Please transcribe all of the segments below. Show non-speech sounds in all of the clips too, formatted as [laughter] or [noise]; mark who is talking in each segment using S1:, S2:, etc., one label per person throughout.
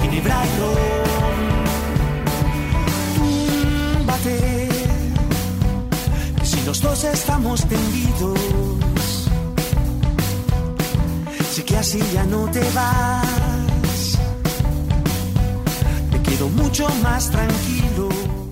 S1: ginebra y ron. Túmbate, que si los dos estamos tendidos, sé que así ya no te vas. Me quedo mucho más tranquilo.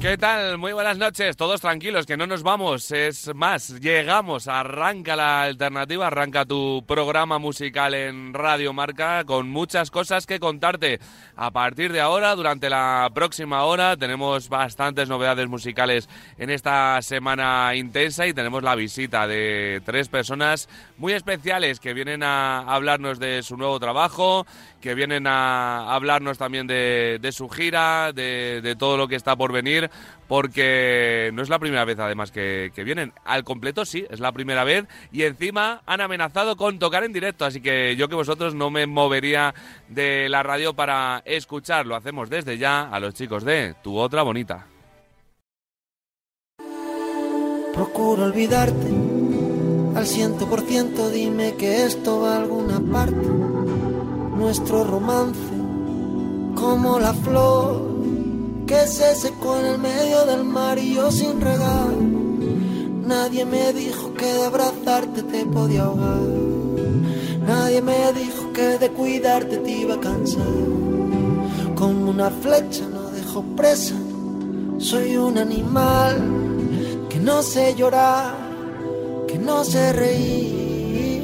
S2: ¿Qué tal? Muy buenas noches. Todos tranquilos, que no nos vamos. Es más, llegamos. Arranca la alternativa, arranca tu programa musical en Radio Marca con muchas cosas que contarte. A partir de ahora, durante la próxima hora, tenemos bastantes novedades musicales en esta semana intensa y tenemos la visita de tres personas muy especiales que vienen a hablarnos de su nuevo trabajo, que vienen a hablarnos también de, su gira, de todo lo que está por venir porque no es la primera vez además que, vienen. Al completo sí, es la primera vez y encima han amenazado con tocar en directo, así que yo que vosotros no me movería de la radio para escuchar. Lo hacemos desde ya a los chicos de Tu Otra Bonita.
S3: Procuro olvidarte al ciento por ciento, dime que esto va a alguna parte. Nuestro romance, como la flor que se secó en el medio del mar y yo sin regar. Nadie me dijo que de abrazarte te podía ahogar. Nadie me dijo que de cuidarte te iba a cansar. Como una flecha no dejo presa. Soy un animal que no sé llorar, que no sé reír.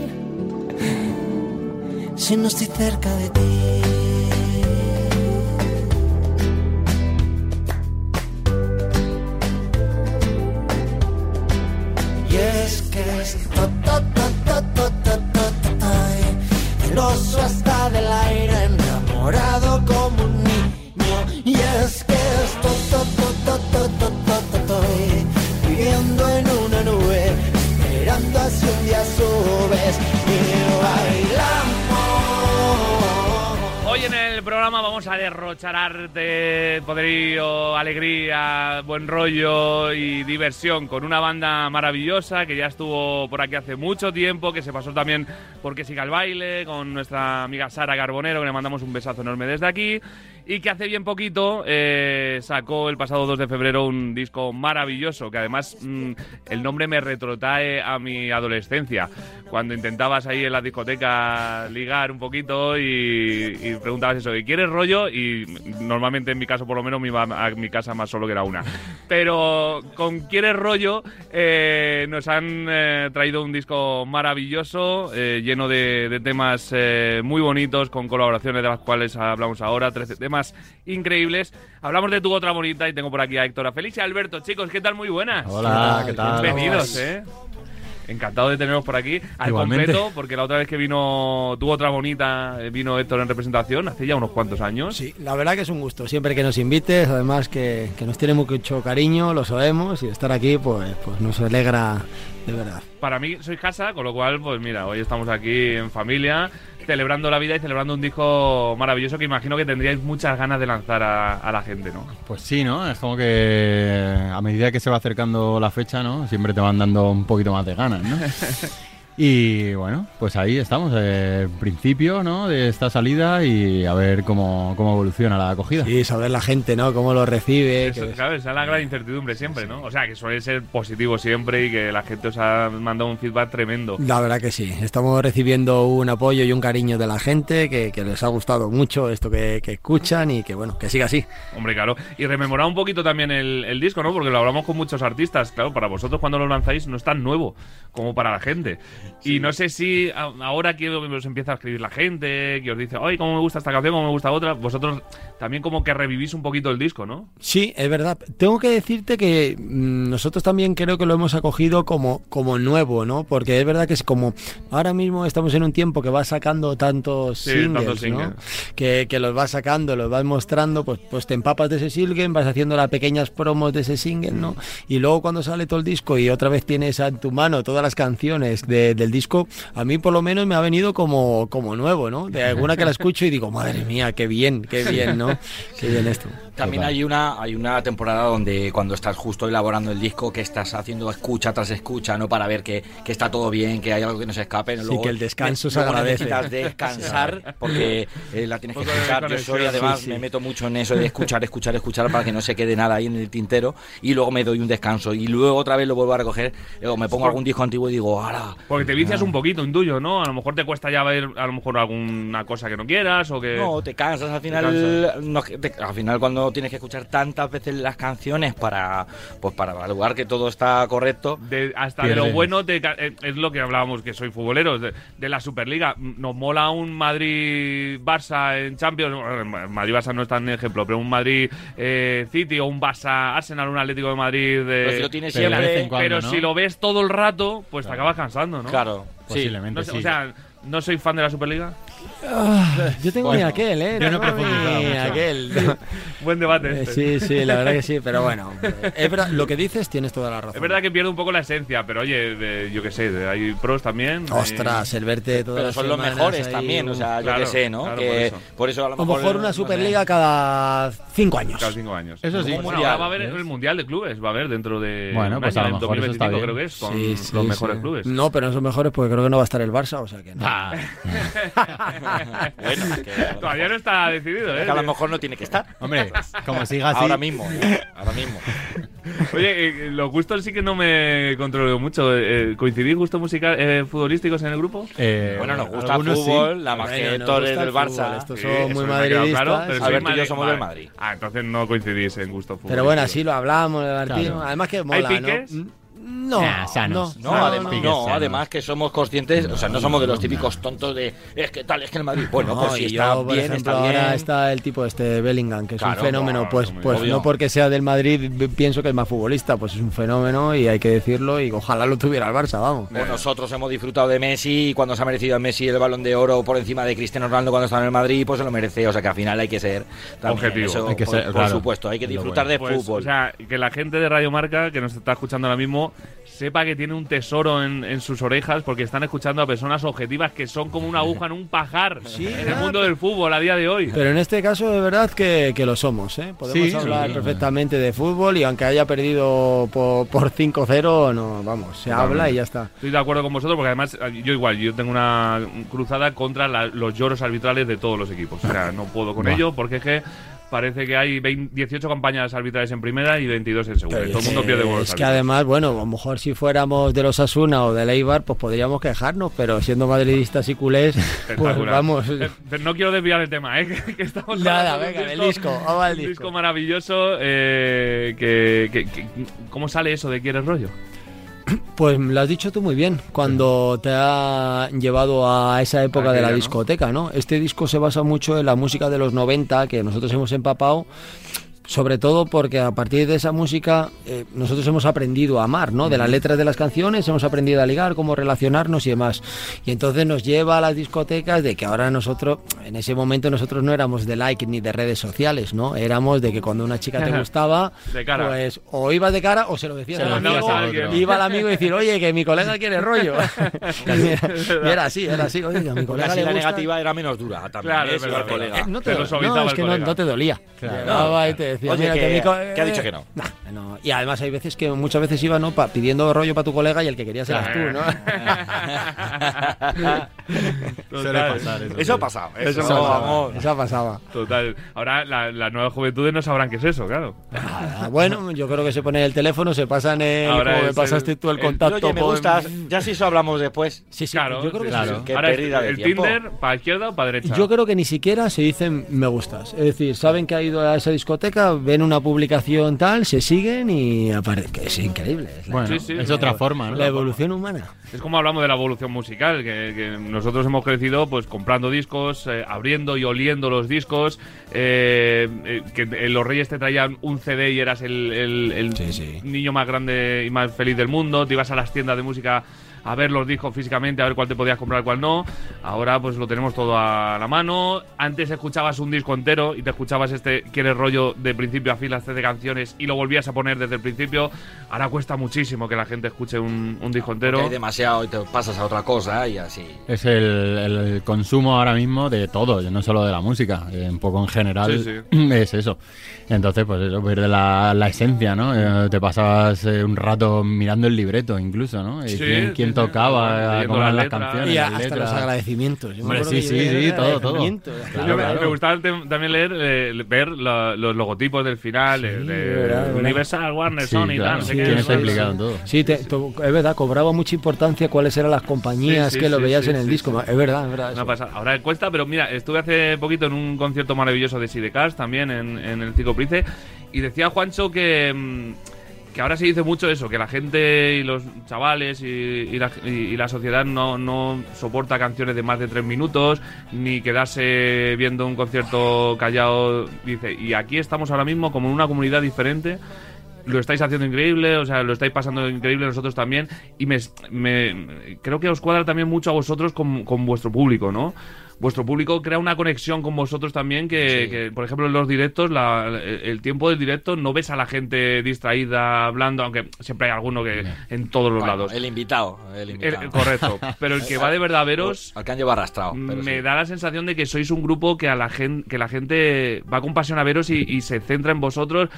S3: Si no estoy cerca de ti. El oso está del aire enamorado
S2: con vamos a derrochar arte, poderío, alegría, buen rollo y diversión con una banda maravillosa que ya estuvo por aquí hace mucho tiempo, que se pasó también por Que Siga el Baile, con nuestra amiga Sara Carbonero, que le mandamos un besazo enorme desde aquí, y que hace bien poquito eh, sacó el pasado 2 de febrero un disco maravilloso, que además mmm, el nombre me retrotrae a mi adolescencia, cuando intentabas ahí en la discoteca ligar un poquito y, preguntabas eso, ¿y quieres rollo? Y normalmente en mi caso por lo menos me iba a mi casa más solo que era una. Pero con ¿Quieres rollo? Eh, nos han eh, traído un disco maravilloso, eh, lleno de, de temas muy bonitos, con colaboraciones de las cuales hablamos ahora, 13 temas increíbles. Hablamos de tu otra bonita y tengo por aquí a Héctor, a Félix y a Alberto. Chicos, ¿qué tal? Muy buenas.
S4: Hola, ¿qué tal?
S2: Bienvenidos, ¿eh? Encantado de teneros por aquí al
S4: Igualmente.
S2: completo, porque la otra vez que vino tu otra bonita, eh, vino Héctor en representación, hace ya unos cuantos años.
S4: Sí, la verdad que es un gusto. Siempre que nos invites, además que, que nos tiene mucho cariño, lo sabemos, y estar aquí pues, pues nos alegra de verdad.
S2: Para mí sois casa, con lo cual, pues mira, hoy estamos aquí en familia, celebrando la vida y celebrando un disco maravilloso que imagino que tendríais muchas ganas de lanzar a, a la gente, ¿no?
S5: Pues sí, ¿no? Es como que a medida que se va acercando la fecha, ¿no? Siempre te van dando un poquito más de ganas, ¿no? [laughs] Y bueno, pues ahí estamos, eh, principio, ¿no? De esta salida y a ver cómo, cómo evoluciona la acogida.
S4: Sí, saber la gente, ¿no? Cómo lo recibe.
S2: Eso,
S4: que-
S2: claro, esa es la gran incertidumbre siempre, ¿no? O sea, que suele ser positivo siempre y que la gente os ha mandado un feedback tremendo.
S4: La verdad que sí, estamos recibiendo un apoyo y un cariño de la gente que, que les ha gustado mucho esto que, que escuchan y que bueno, que siga así.
S2: Hombre, claro. Y rememorar un poquito también el, el disco, ¿no? Porque lo hablamos con muchos artistas. Claro, para vosotros cuando lo lanzáis no es tan nuevo como para la gente. Y no sé si ahora que os empieza a escribir la gente, que os dice, ay, cómo me gusta esta canción, cómo me gusta otra, vosotros también como que revivís un poquito el disco, ¿no?
S4: Sí, es verdad. Tengo que decirte que mm, nosotros también creo que lo hemos acogido como, como nuevo, ¿no? Porque es verdad que es como ahora mismo estamos en un tiempo que vas sacando tantos
S2: Sí,
S4: singles,
S2: tantos
S4: ¿no?
S2: singles.
S4: Que, que los vas sacando, los vas mostrando, pues, pues te empapas de ese single, vas haciendo las pequeñas promos de ese single, ¿no? Y luego cuando sale todo el disco y otra vez tienes en tu mano todas las canciones de- del disco, a mí por lo menos me ha venido como, como nuevo, ¿no? De alguna que la escucho y digo, madre mía, qué bien, qué bien, ¿no? Qué bien esto.
S6: También hay una, hay una temporada donde cuando estás justo elaborando el disco, que estás haciendo escucha tras escucha, ¿no? Para ver que, que está todo bien, que hay algo que no se escape. ¿no?
S4: Sí,
S6: Luego-
S4: que el descanso se agradece.
S6: necesitas descansar porque eh, la tienes que escuchar. Yo soy, además,
S4: Sí, sí.
S6: me meto mucho en eso de escuchar, escuchar, escuchar para que no se quede nada ahí en el tintero y luego me doy un descanso y luego otra vez lo vuelvo a recoger. Luego me pongo algún disco antiguo y digo, ahora.
S2: Porque te vicias
S6: Ah.
S2: un poquito, intuyo, ¿no? A lo mejor te cuesta ya ver a lo mejor alguna cosa que no quieras o que...
S6: No, te cansas al final. no, te- al final cuando tienes que escuchar tantas veces las canciones para pues para evaluar que todo está correcto.
S2: De- hasta de lo bueno te eh, es lo que hablábamos que soy futboleros de, de la Superliga nos mola un Madrid Barça en Champions bueno, Madrid Barça no es tan ejemplo pero un Madrid eh, City o un Barça Arsenal un Atlético de Madrid
S6: Pero si lo tienes
S5: Pero
S6: siempre.
S5: vez en cuando,
S2: pero
S5: ¿no?
S2: si lo ves todo el rato pues te acabas cansando ¿no?
S6: Claro.
S5: Posiblemente,
S2: No sé,
S5: sí.
S2: o sea no soy fan de la Superliga
S4: Yo tengo
S5: Bueno,
S4: mi aquel, ¿eh?
S5: yo no
S4: mi aquel. [laughs]
S2: buen debate
S4: Eh,
S2: este.
S4: Sí, sí, la verdad que sí, pero bueno, es verdad, lo que dices tienes toda la razón.
S2: es verdad que pierde un poco la esencia pero oye de- yo qué sé de- hay pros también
S4: Ostras, el verte todas
S6: Pero
S4: las
S6: son los mejores
S4: ahí,
S6: también, o sea, yo
S2: Claro,
S6: que sé, ¿no?
S2: claro,
S6: que
S2: por eso.
S6: por eso a lo
S4: A lo
S6: mejor.
S4: mejor una
S6: no sé.
S4: Superliga cada cinco años.
S2: cada cinco años
S5: Eso sí.
S2: Bueno, ahora va a haber
S5: ¿ves?
S2: el Mundial de Clubes, va a haber dentro de
S5: Bueno, pues
S2: año,
S5: a lo mejor eso está
S2: 2025
S5: bien.
S2: creo que es, con
S4: Sí, sí,
S2: los mejores
S4: sí.
S2: clubes.
S4: No, pero no son mejores porque creo que no va a estar el Barça, o sea que no. [laughs] [laughs]
S5: Ah,
S6: Bueno, es que a lo
S2: Todavía no está decidido,
S6: es
S2: ¿eh?
S6: que a lo mejor no tiene que estar.
S5: hombre, como siga así.
S6: Ahora mismo, ¿eh? ahora mismo.
S2: Oye, eh, los gustos sí que no me controlo mucho. Eh, ¿Coincidís gustos musical, eh, futbolísticos en el grupo?
S5: Eh,
S6: Bueno, nos gusta el
S5: sí.
S6: fútbol, la que
S4: nos
S6: Torres del
S4: el
S6: Barça.
S4: fútbol, estos
S2: Sí,
S4: son muy madridistas.
S2: claro, pero
S6: Alberto y yo somos
S2: vale.
S6: del Madrid.
S2: Ah, entonces no coincidís en gustos futbolísticos.
S4: Pero bueno, así lo hablamos, Martín.
S5: Claro.
S4: Además que
S2: ¿Hay
S4: mola,
S2: piques?
S4: ¿no? No,
S5: Nah, sanos.
S4: no,
S6: No,
S4: no,
S6: además,
S4: no.
S6: no,
S5: sanos.
S6: además que somos conscientes, o sea, no somos de los típicos tontos de es que tal, es que el Madrid. Bueno,
S4: No,
S6: pues si está
S4: yo,
S6: bien,
S4: ejemplo,
S6: está bien.
S4: ahora está el tipo este Bellingham, que es
S6: Claro,
S4: un fenómeno. pues pues
S6: obvio.
S4: no porque sea del Madrid pienso que es más futbolista, pues es un fenómeno y hay que decirlo y ojalá lo tuviera el Barça, vamos.
S6: Nosotros hemos disfrutado de Messi y cuando se ha merecido a Messi el balón de oro por encima de Cristiano Ronaldo cuando está en el Madrid, pues se lo merece. O sea que al final hay que ser también
S2: Objetivo.
S6: eso,
S5: Hay que
S6: por,
S5: ser,
S6: por
S5: claro,
S6: supuesto, hay que disfrutar
S5: bueno.
S6: de
S2: Pues,
S6: fútbol.
S2: O sea, que la gente de Radio Marca que nos está escuchando ahora mismo sepa que tiene un tesoro en, en sus orejas porque están escuchando a personas objetivas que son como una aguja en un pajar en el mundo del fútbol a día de hoy.
S4: Pero en este caso de verdad que, que lo somos, ¿eh? Podemos
S5: Sí,
S4: hablar
S5: sí.
S4: perfectamente de fútbol y aunque haya perdido por, por 5-0, no, vamos, se habla y ya está.
S2: Estoy de acuerdo con vosotros porque además eh, yo igual, yo tengo una cruzada contra la- los lloros arbitrales de todos los equipos. O sea, no puedo con
S5: Buah.
S2: ello porque es que parece que hay 20 18 campañas arbitrales en primera y 22 en segunda. todo el mundo pierde
S4: es que además, bueno, a lo mejor si fuéramos de los Asuna o del Eibar, pues podríamos quejarnos, pero siendo madridistas y culés, pues vamos.
S2: Eh, pero no quiero desviar el tema, ¿eh? [laughs] que, que estamos
S4: Nada, venga, del disco, vamos al
S2: un
S4: disco.
S2: disco maravilloso. eh, que, que- que- ¿Cómo sale eso de Quieres rollo? [clears throat]
S4: Pues lo has dicho tú muy bien, cuando te ha llevado a esa época de la
S2: Aquella, ¿no?
S4: discoteca, ¿no? Este disco se basa mucho en la música de los 90 que nosotros hemos empapado. Sobre todo porque a partir de esa música eh, nosotros hemos aprendido a amar, ¿no? De las letras de las canciones hemos aprendido a ligar, cómo relacionarnos y demás. Y entonces nos lleva a las discotecas de que ahora nosotros, en ese momento nosotros no éramos de like ni de redes sociales, ¿no? Éramos de que cuando una chica te gustaba,
S2: De cara.
S4: pues o ibas de cara o se lo decías
S5: Se
S4: al amigo,
S5: decías a
S4: iba al amigo y decir, oye, que mi colega quiere rollo. [laughs] y era así, era así, oye, que a mi colega le
S6: la
S4: gusta.
S6: negativa era menos dura también.
S2: Claro,
S6: ¿eh?
S2: verdad,
S6: va el colega.
S4: Eh, no
S2: Te
S4: no, es que no, no te dolía.
S5: Claro.
S4: Llegaba y te decía,
S6: Oye,
S4: mira,
S6: que- ha dicho que no. [laughs]
S4: Nah, no. Y además hay veces que muchas veces iba ¿no? Pa- pidiendo rollo para tu colega y el que querías eras tú, ¿no? [laughs]
S5: Pasar eso.
S6: Eso ha
S5: sí.
S6: pasado.
S2: Eso
S6: Eso,
S2: pasaba.
S6: vamos.
S4: Eso pasaba.
S2: Total. Ahora la- las nuevas juventudes no sabrán qué es eso, claro.
S4: Ah, bueno, yo creo que se pone el teléfono, se pasan el.
S2: Ahora
S4: como me pasaste
S2: el-
S4: tú el
S2: el-
S4: contacto.
S6: Oye, me
S4: por-
S6: gustas. Ya si eso hablamos después.
S4: Sí, sí,
S2: Claro,
S4: yo creo que
S2: sí,
S4: sí.
S5: claro.
S6: Qué
S2: Ahora es
S6: pérdida de
S2: el
S6: tiempo.
S2: Tinder para izquierda o para derecha.
S4: Yo creo que ni siquiera se dicen me gustas. Es decir, saben que ha ido a esa discoteca, nada, ven una publicación tal, se siguen y aparece. Es increíble. Es, la,
S5: Bueno,
S2: Sí, sí,
S5: es
S2: la-
S5: otra forma, ¿no?
S4: la evolución humana.
S2: Es como hablamos de la evolución musical, que, que nosotros hemos crecido pues comprando discos, eh, abriendo y oliendo los discos, eh, eh, que los Reyes te traían un CD y eras el, el- el
S4: Sí, sí.
S2: niño más grande y más feliz del mundo, te ibas a las tiendas de música a ver los discos físicamente, a ver cuál te podías comprar, cuál no. Ahora pues lo tenemos todo a la mano. Antes escuchabas un disco entero y te escuchabas este quieres rollo de principio a fin las 13 canciones y lo volvías a poner desde el principio. Ahora cuesta muchísimo que la gente escuche un, un disco entero.
S6: Porque hay demasiado y te pasas a otra cosa y así.
S5: Es el, el consumo ahora mismo de todo, no solo de la música, eh, un poco en general
S2: Sí, [clears throat]
S5: es eso. Entonces, pues eso, pierde la, la esencia, ¿no? Eh, te pasabas eh, un rato mirando el libreto incluso, ¿no? Y
S2: Sí,
S5: quién,
S2: sí,
S5: quién
S2: sí.
S5: tocaba,
S2: Leyendo
S5: cómo eran
S2: las
S5: canciones,
S4: Y
S5: las
S4: hasta
S5: letras.
S4: los agradecimientos. Yo
S5: Hombre, sí, sí, sí, todo, todo.
S4: agradecimientos.
S5: Claro,
S2: Yo me-
S5: claro.
S2: Me gustaba también leer, eh, ver la- los logotipos del final, de, de
S4: verdad, verdad.
S2: Universal, Warner,
S5: Sí,
S2: Sony,
S5: claro.
S2: tal,
S5: Sí,
S2: qué.
S5: está implicado en todo.
S4: Sí, te- to- es verdad, cobraba mucha importancia cuáles eran las compañías
S2: Sí, sí,
S4: que lo
S2: sí,
S4: veías
S2: sí,
S4: en el
S2: sí,
S4: disco.
S2: sí.
S4: Es verdad, es verdad.
S2: Ahora cuesta, pero mira, estuve hace poquito en un concierto maravilloso de Sidecast también en, en el Y decía Juancho que, mm, que ahora se dice mucho eso, que la gente y los chavales y la sociedad no, no soporta canciones de más de tres minutos ni quedarse viendo un concierto callado. Dice, y aquí estamos ahora mismo como en una comunidad diferente lo estáis haciendo increíble, o sea, lo estáis pasando increíble nosotros también. Y me, me- creo que os cuadra también mucho a vosotros con, con vuestro público, ¿no? Vuestro público crea una conexión con vosotros también que, que, por ejemplo, en los directos, la- el tiempo del directo no ves a la gente distraída hablando, aunque siempre hay alguno que en todos los
S6: Bueno,
S2: lados.
S6: El invitado. El
S2: El-
S6: invitado.
S2: correcto. Pero el que va de verdad a veros [laughs]
S6: Al que han llevado arrastrado. pero
S2: me
S6: sí.
S2: da la sensación de que sois un grupo que a la gente que la gente va con pasión a veros y, y se centra en vosotros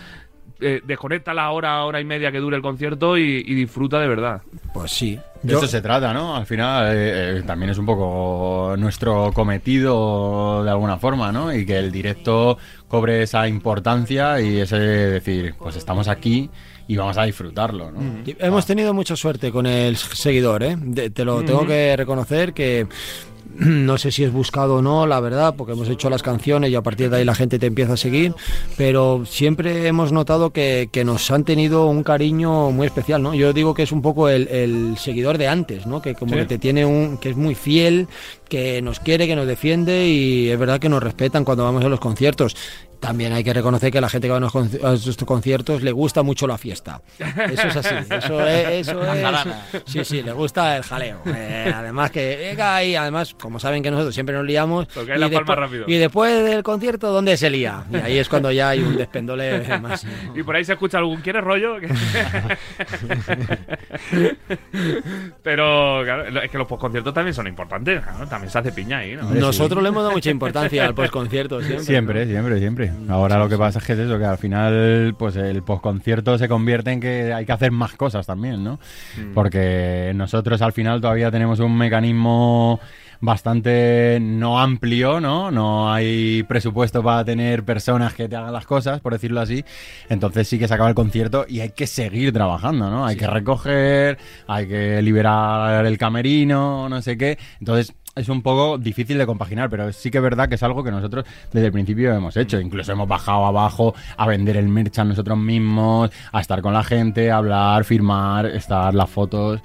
S2: eh, desconecta la hora hora y media que dure el concierto y, y disfruta de verdad
S4: Pues sí.
S5: De
S4: Yo-
S5: eso se trata, ¿no? Al final eh, eh, también es un poco nuestro cometido de alguna forma, ¿no? Y que el directo cobre esa importancia y ese decir, pues estamos aquí y vamos a disfrutarlo, ¿no?
S4: Y Hemos tenido mucha suerte con el seguidor, ¿eh? De- te lo tengo que reconocer que [clears throat] no sé si es buscado o no, la verdad, porque hemos hecho las canciones y a partir de ahí la gente te empieza a seguir, pero siempre hemos notado que, que nos han tenido un cariño muy especial, ¿no? Yo digo que es un poco el, el seguidor de antes, ¿no? Que como
S2: Sí.
S4: que te tiene un, que es muy fiel, que nos quiere, que nos defiende y es verdad que nos respetan cuando vamos a los conciertos. También hay que reconocer que la gente que va a, estos conciertos le gusta mucho la fiesta. Eso es así. Eso [laughs] es, eso es-
S6: jarana.
S4: Sí, sí, le gusta el jaleo. Eh, además que venga y además, como saben que nosotros siempre nos liamos.
S2: Porque hay
S4: y
S2: la palma
S4: después-
S2: rápido.
S4: Y después del concierto, ¿dónde se lía? Y ahí es cuando ya hay un despendole más.
S2: y por ahí se escucha algún ¿quieres rollo? [laughs] pero claro, es que los postconciertos también son importantes también se hace piña ahí ¿no?
S4: Nosotros le hemos dado mucha importancia al postconcierto siempre.
S5: Siempre, siempre, siempre. Ahora lo que pasa es que es eso, que al final, pues el postconcierto se convierte en que hay que hacer más cosas también, ¿no? Porque nosotros al final todavía tenemos un mecanismo bastante no amplio, ¿no? No hay presupuesto para tener personas que te hagan las cosas, por decirlo así. Entonces sí que se acaba el concierto y hay que seguir trabajando, ¿no? Hay que recoger, hay que liberar el camerino, no sé qué. Entonces es un poco difícil de compaginar, pero sí que es verdad que es algo que nosotros desde el principio hemos hecho. Incluso hemos bajado abajo a vender el merch a nosotros mismos, a estar con la gente, a hablar, firmar, estar las fotos.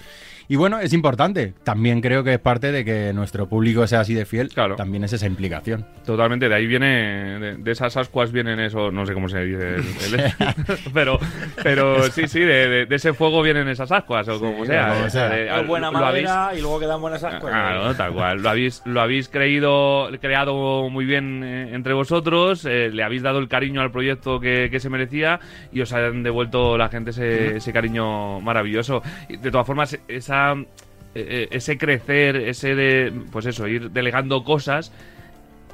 S5: Y bueno, es importante. También creo que es parte de que nuestro público sea así de fiel.
S2: Claro.
S5: También es esa implicación.
S2: Totalmente, de ahí viene, de, de esas ascuas vienen eso, no sé cómo se dice, el- el- [laughs] pero, pero [laughs] sí, sí, de, de- de ese fuego vienen esas ascuas, o como sea.
S5: como
S2: o sea,
S6: Es buena
S2: lo habéis-
S6: madera y luego quedan buenas ascuas.
S2: Claro, tal cual. Lo habéis, lo habéis creído, creado muy bien eh, entre vosotros, eh, le habéis dado el cariño al proyecto que, que se merecía y os han devuelto la gente ese, ese cariño maravilloso. Y de todas formas, esa, eh, eh, ese crecer, ese de, pues eso, ir delegando cosas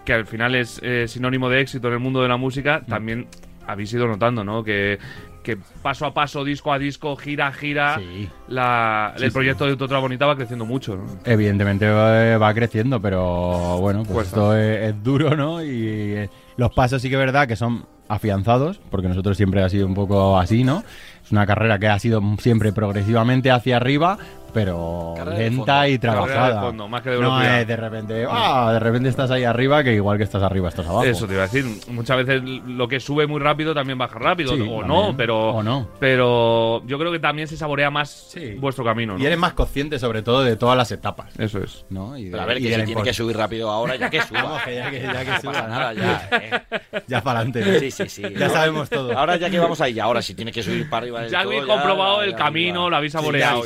S2: que al final es eh, sinónimo de éxito en el mundo de la música, también habéis ido notando, ¿no? Que, que paso a paso, disco a disco, gira a gira,
S5: Sí.
S2: la,
S5: Sí,
S2: el
S5: sí.
S2: proyecto de Otra Bonita va creciendo mucho, ¿no?
S5: Evidentemente va creciendo, pero bueno, pues
S2: Cuesta.
S5: esto es, es duro, ¿no? Y los pasos sí que es verdad que son afianzados, porque nosotros siempre ha sido un poco así, ¿no? Es una carrera que ha sido siempre progresivamente hacia arriba, pero
S6: Carrera de
S5: lenta
S6: fondo.
S5: y trabajada.
S2: De fondo, más que de
S5: no es de repente, ah, de repente estás ahí arriba, que igual que estás arriba estás abajo.
S2: Eso te iba a decir. Muchas veces lo que sube muy rápido también baja rápido.
S5: Sí,
S2: o
S5: también.
S2: no, pero.
S5: O no.
S2: Pero yo creo que también se saborea más
S5: Sí.
S2: vuestro camino. ¿no?
S5: Y eres más consciente sobre todo de todas las etapas.
S2: Eso es.
S5: ¿no? Y de-
S6: Pero a ver,
S5: y
S6: que si tiene que subir rápido ahora, ya que [laughs] suba.
S5: Vamos, que ya que- ya que
S6: No
S5: suba,
S6: nada, ya. eh. [laughs]
S5: Ya para adelante.
S6: Sí, sí, sí.
S5: Ya sabemos todo.
S6: Ahora ya que vamos ahí, ahora si tiene que subir para arriba del
S2: Ya
S6: todo,
S2: habéis comprobado el
S6: ya
S2: camino,
S6: arriba.
S2: lo habéis
S6: Sí,
S2: saboreado.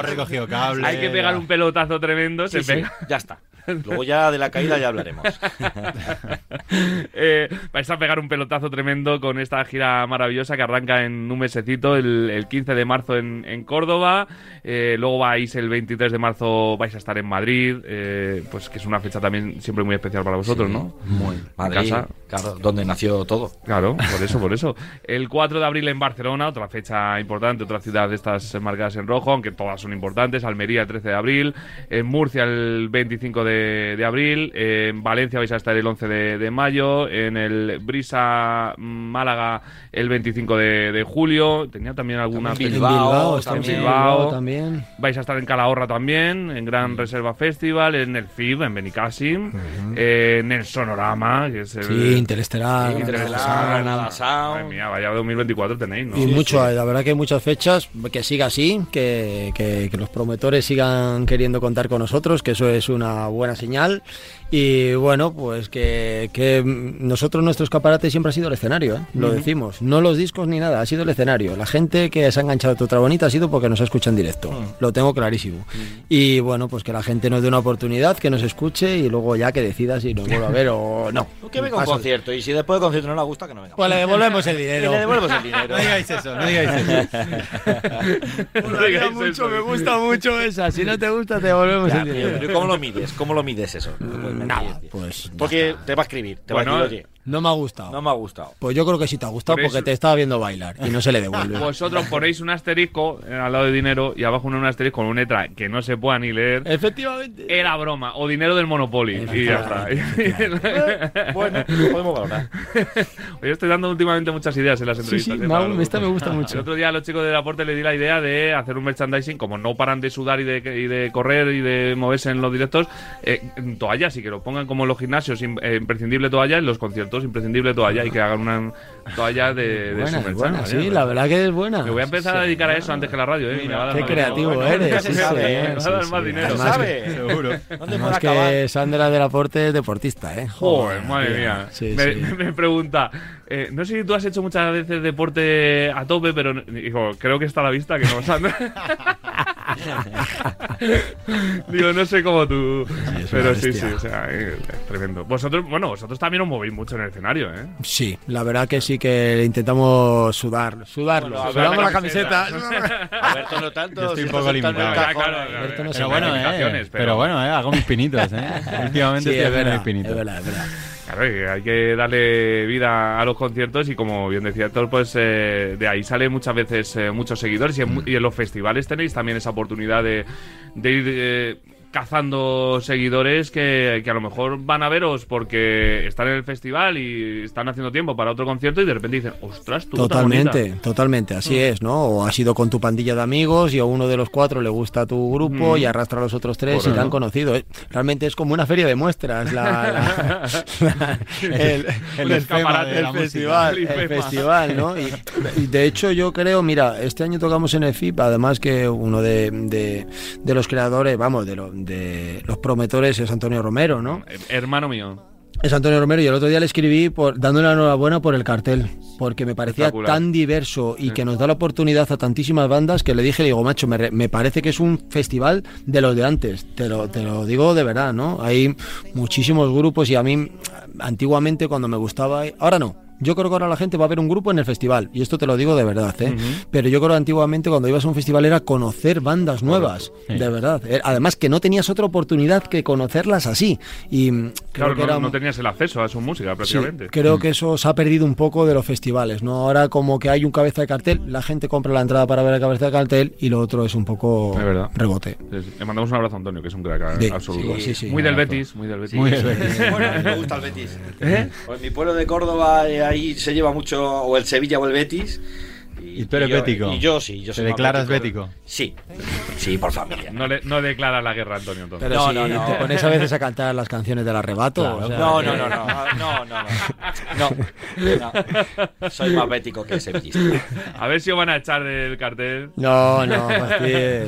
S5: Hemos recogido cable.
S2: Hay que pegar
S5: ya.
S2: un pelotazo tremendo,
S6: Sí,
S2: se
S6: sí,
S2: pega.
S6: ya está. Luego ya de la caída ya hablaremos. [laughs]
S2: Eh, vais a pegar un pelotazo tremendo con esta gira maravillosa que arranca en un mesecito, el, el 15 de marzo en, en Córdoba. Eh, luego vais el 23 de marzo, vais a estar en Madrid, eh, pues que es una fecha también siempre muy especial para vosotros, ¿no?
S6: Muy. Madrid,
S2: casa.
S6: claro, donde nació todo.
S2: Claro, por eso, por eso. El 4 de abril en Barcelona, otra fecha importante, otra ciudad de estas marcadas en rojo, aunque todas son importantes. Almería el 13 de abril, en Murcia el 25 de, de abril, en Valencia vais a estar el 11 de, de mayo, en el Brisa Málaga el 25 de, de julio. Tenía también alguna
S6: También Bilbao,
S4: en Bilbao también.
S2: Vais a estar en Calahorra también, en Gran Reserva Festival, en el FIB, en Benicassim, en el Sonorama, que es el...
S4: Sí, Interestelar.
S2: Interestelar,
S6: Granada Sound.
S2: Madre mía, vaya 2024 tenéis, ¿no?
S4: Y mucho, la verdad que hay muchas fechas, que siga así, que, que- que los promotores sigan queriendo contar con nosotros, que eso es una buena señal. Y bueno, pues que, que nosotros nuestro escaparate siempre ha sido el escenario, ¿eh? lo decimos, no los discos ni nada, ha sido el escenario. La gente que se ha enganchado a Tutra Bonita ha sido porque nos escucha en directo, lo tengo clarísimo. Y bueno, pues que la gente nos dé una oportunidad, que nos escuche y luego ya que decida si nos vuelve a ver o no. [laughs]
S6: Que venga un
S4: Paso.
S6: concierto y si después del concierto no le gusta, que no venga.
S4: Pues le devolvemos el dinero.
S6: le devuelves el dinero.
S5: No digáis eso, no digáis eso. [laughs]
S2: No digáis eso.
S4: me gusta mucho esa. Si no te gusta, te devolvemos
S6: Ya,
S4: el dinero.
S6: pero ¿Cómo lo mides? ¿Cómo lo mides eso?
S4: Nada, pues.
S6: Porque te va a escribir, te
S2: Bueno,
S6: va a decir, oye,
S4: No me ha gustado.
S6: no me ha gustado.
S4: Pues yo creo que sí te ha gustado
S2: Por
S4: porque
S2: eso-
S4: te estaba viendo bailar y no se le devuelve. [laughs]
S2: Vosotros ponéis un asterisco eh, al lado de dinero y abajo un asterisco con una letra que no se pueda ni leer.
S4: Efectivamente.
S2: Era broma, o dinero del Monopoly. Y ya está. [laughs]
S6: Bueno, lo podemos valorar. [laughs]
S2: Oye, estoy dando últimamente muchas ideas en las
S4: Sí,
S2: entrevistas.
S4: sí,
S2: eh,
S4: ha-
S2: los-
S4: esta me gusta
S2: El
S4: mucho.
S2: otro día a los chicos del aporte les di la idea de hacer un merchandising, como no paran de sudar y de, y de correr y de moverse en los directos, eh, en toallas y que lo pongan como en los gimnasios, im- eh, imprescindible toalla, en los conciertos, imprescindible toalla y que hagan una toalla de, de
S4: Buena, buena, sí, la verdad que es buena.
S2: Me voy a empezar a dedicar a eso antes que la radio, ¿eh?
S4: Qué creativo
S2: dinero.
S4: eres. sí, sí,
S6: ¿eh?
S2: Me va a dar más dinero.
S4: Además
S6: ¿Sabe?
S4: que-
S5: Seguro.
S6: ¿Dónde
S4: Además
S6: acabar?
S4: que Sandra del Aporte es deportista, ¿eh?
S2: Joder, madre mía.
S4: Sí,
S2: me,
S4: sí. [laughs]
S2: me pregunta, eh, no sé si tú has hecho muchas veces deporte a tope, pero digo, creo que está a la vista que no, Sandra. [laughs] digo, no sé cómo tú. pero sí, sí, o sea, eh, es tremendo. Vosotros, bueno, vosotros también os movéis mucho en el escenario, ¿eh?
S4: Sí, la verdad que sí que intentamos sudar, sudarlo.
S6: Bueno,
S4: Sudamos la
S2: la
S4: camiseta.
S6: Alberto no tanto.
S5: Yo estoy
S6: si
S5: un poco limitado.
S2: claro, claro.
S4: No
S5: Pero bueno, eh, pero bueno, eh, hago mis pinitos, eh. [laughs] Últimamente
S4: Sí,
S5: estoy
S4: es
S5: haciendo mis pinitos.
S4: es verdad, es verdad.
S2: Claro, y hay que darle vida a los conciertos y como bien decía Héctor, pues eh, de ahí salen muchas veces eh, muchos seguidores y en, y en los festivales tenéis también esa oportunidad de, de ir eh, cazando seguidores que, que a lo mejor van a veros porque están en el festival y están haciendo tiempo para otro concierto y de repente dicen, ostras, tú tan bonita".
S4: Totalmente, totalmente, así es, ¿no? O has ido con tu pandilla de amigos y a uno de los cuatro le gusta tu grupo
S2: Mm.
S4: y arrastra a los otros tres y
S2: Correcto.
S4: te han conocido. ¿eh? Realmente es como una feria de muestras, la, la- la- el,
S5: El de
S4: el festival,
S2: El
S4: festival, ¿no? Y, y de hecho yo creo, mira, este año tocamos en el FIP, además que uno de, de- de los creadores, vamos, de, lo- de los prometores es Antonio Romero, ¿no?
S2: Eh, Hermano mío.
S4: Es Antonio Romero y el otro día le escribí por, dándole la enhorabuena por el cartel, porque me parecía tan diverso y que nos da la oportunidad a tantísimas bandas que le dije, le digo, macho, me, re- me parece que es un festival de los de antes, te lo, te lo digo de verdad, ¿no? Hay muchísimos grupos y a mí antiguamente cuando me gustaba, ahora no. Yo creo que ahora la gente va a ver un grupo en el festival, y esto te lo digo de verdad, ¿eh? Pero yo creo que antiguamente cuando ibas a un festival era conocer bandas nuevas,
S5: Sí.
S4: de verdad. Eh, Además que no tenías otra oportunidad que conocerlas así. Y mm, creo
S2: Claro,
S4: que
S2: no,
S4: era
S2: no tenías el acceso a su música
S4: Sí,
S2: prácticamente.
S4: creo que eso se ha perdido un poco de los festivales, ¿no? Ahora como que hay un cabeza de cartel, la gente compra la entrada para ver el cabeza de cartel y lo otro es un poco
S2: Es verdad.
S4: rebote.
S2: Sí, sí. Le mandamos un abrazo a Antonio, que es un crack eh,
S4: Sí,
S2: absoluto.
S4: sí, sí, sí.
S2: muy del Betis, muy del Betis.
S5: Muy bien.
S6: Bueno, a mí me gusta el Betis. Pues mi pueblo de Córdoba, eh, ahí se lleva mucho o el Sevilla o el Betis.
S5: Y tú eres
S6: yo,
S5: bético.
S6: Y yo sí, yo
S5: ¿Te
S6: soy más
S5: declaras
S6: bético.
S5: bético?
S6: Sí. Sí, por familia.
S2: No, le, no declara la guerra, Antonio. Entonces.
S4: Pero
S6: No,
S4: si
S6: no, no.
S4: te pones a veces a cantar las canciones del arrebato.
S5: Claro.
S4: o sea,
S6: No, no, no, [laughs] no, no, no, no, no. Soy más bético que sevillista.
S2: A ver si os van a echar del cartel.
S4: No, no,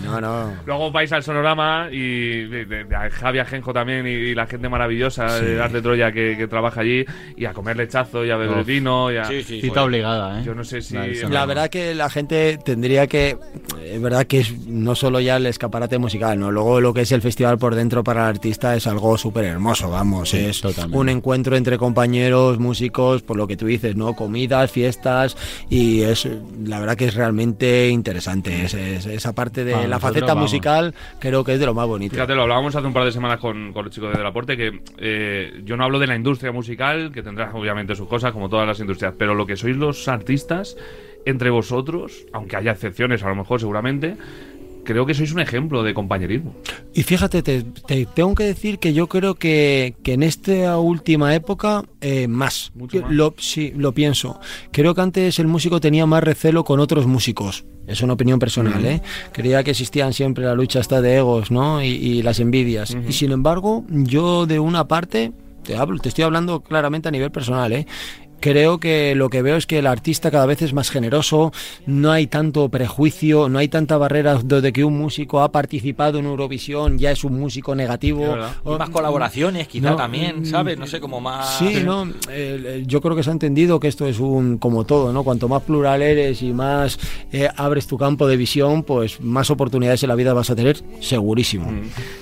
S4: no, no.
S2: Luego vais al sonorama y de, de- de a Javi Ajenjo también y, y la gente maravillosa de Arte Troya que, que trabaja allí y a comer lechazo y a beber
S5: Uf.
S2: vino. Y a-
S6: Sí, sí,
S5: Cita obligada, ¿eh?
S2: Yo no sé si.
S5: La
S4: verdad que la gente tendría que, es verdad que es no solo ya el escaparate musical, no, luego lo que es el festival por dentro para el artista es algo súper hermoso, vamos,
S5: Sí,
S4: es
S5: totalmente.
S4: un encuentro entre compañeros, músicos, por lo que tú dices, ¿no? Comidas, fiestas y es, la verdad que es realmente interesante, es, es- esa parte de la faceta musical creo que es de lo más bonito.
S2: Fíjate, lo hablábamos hace un par de semanas con, con los chicos de Delaporte, que eh, yo no hablo de la industria musical, que tendrá obviamente sus cosas, como todas las industrias, pero lo que sois los artistas, entre vosotros, aunque haya excepciones a lo mejor seguramente, creo que sois un ejemplo de compañerismo.
S4: Y fíjate, te, te tengo que decir que yo creo que, que en esta última época eh, más.
S2: Mucho más.
S4: Lo, sí, lo pienso. Creo que antes el músico tenía más recelo con otros músicos. Es una opinión personal, ¿eh? Creía que existían siempre la lucha hasta de egos, ¿no? Y, y las envidias. Y sin embargo, yo de una parte, te hablo, te estoy hablando claramente a nivel personal, ¿eh? Creo que lo que veo es que el artista cada vez es más generoso, no hay tanto prejuicio, no hay tanta barrera de que un músico ha participado en Eurovisión, ya es un músico negativo.
S6: Y más colaboraciones, quizá
S4: No,
S6: también, ¿sabes? No sé, como más...
S4: Sí, no, yo creo que se ha entendido que esto es un, como todo, ¿no? Cuanto más plural eres y más eh, abres tu campo de visión, pues más oportunidades en la vida vas a tener, segurísimo.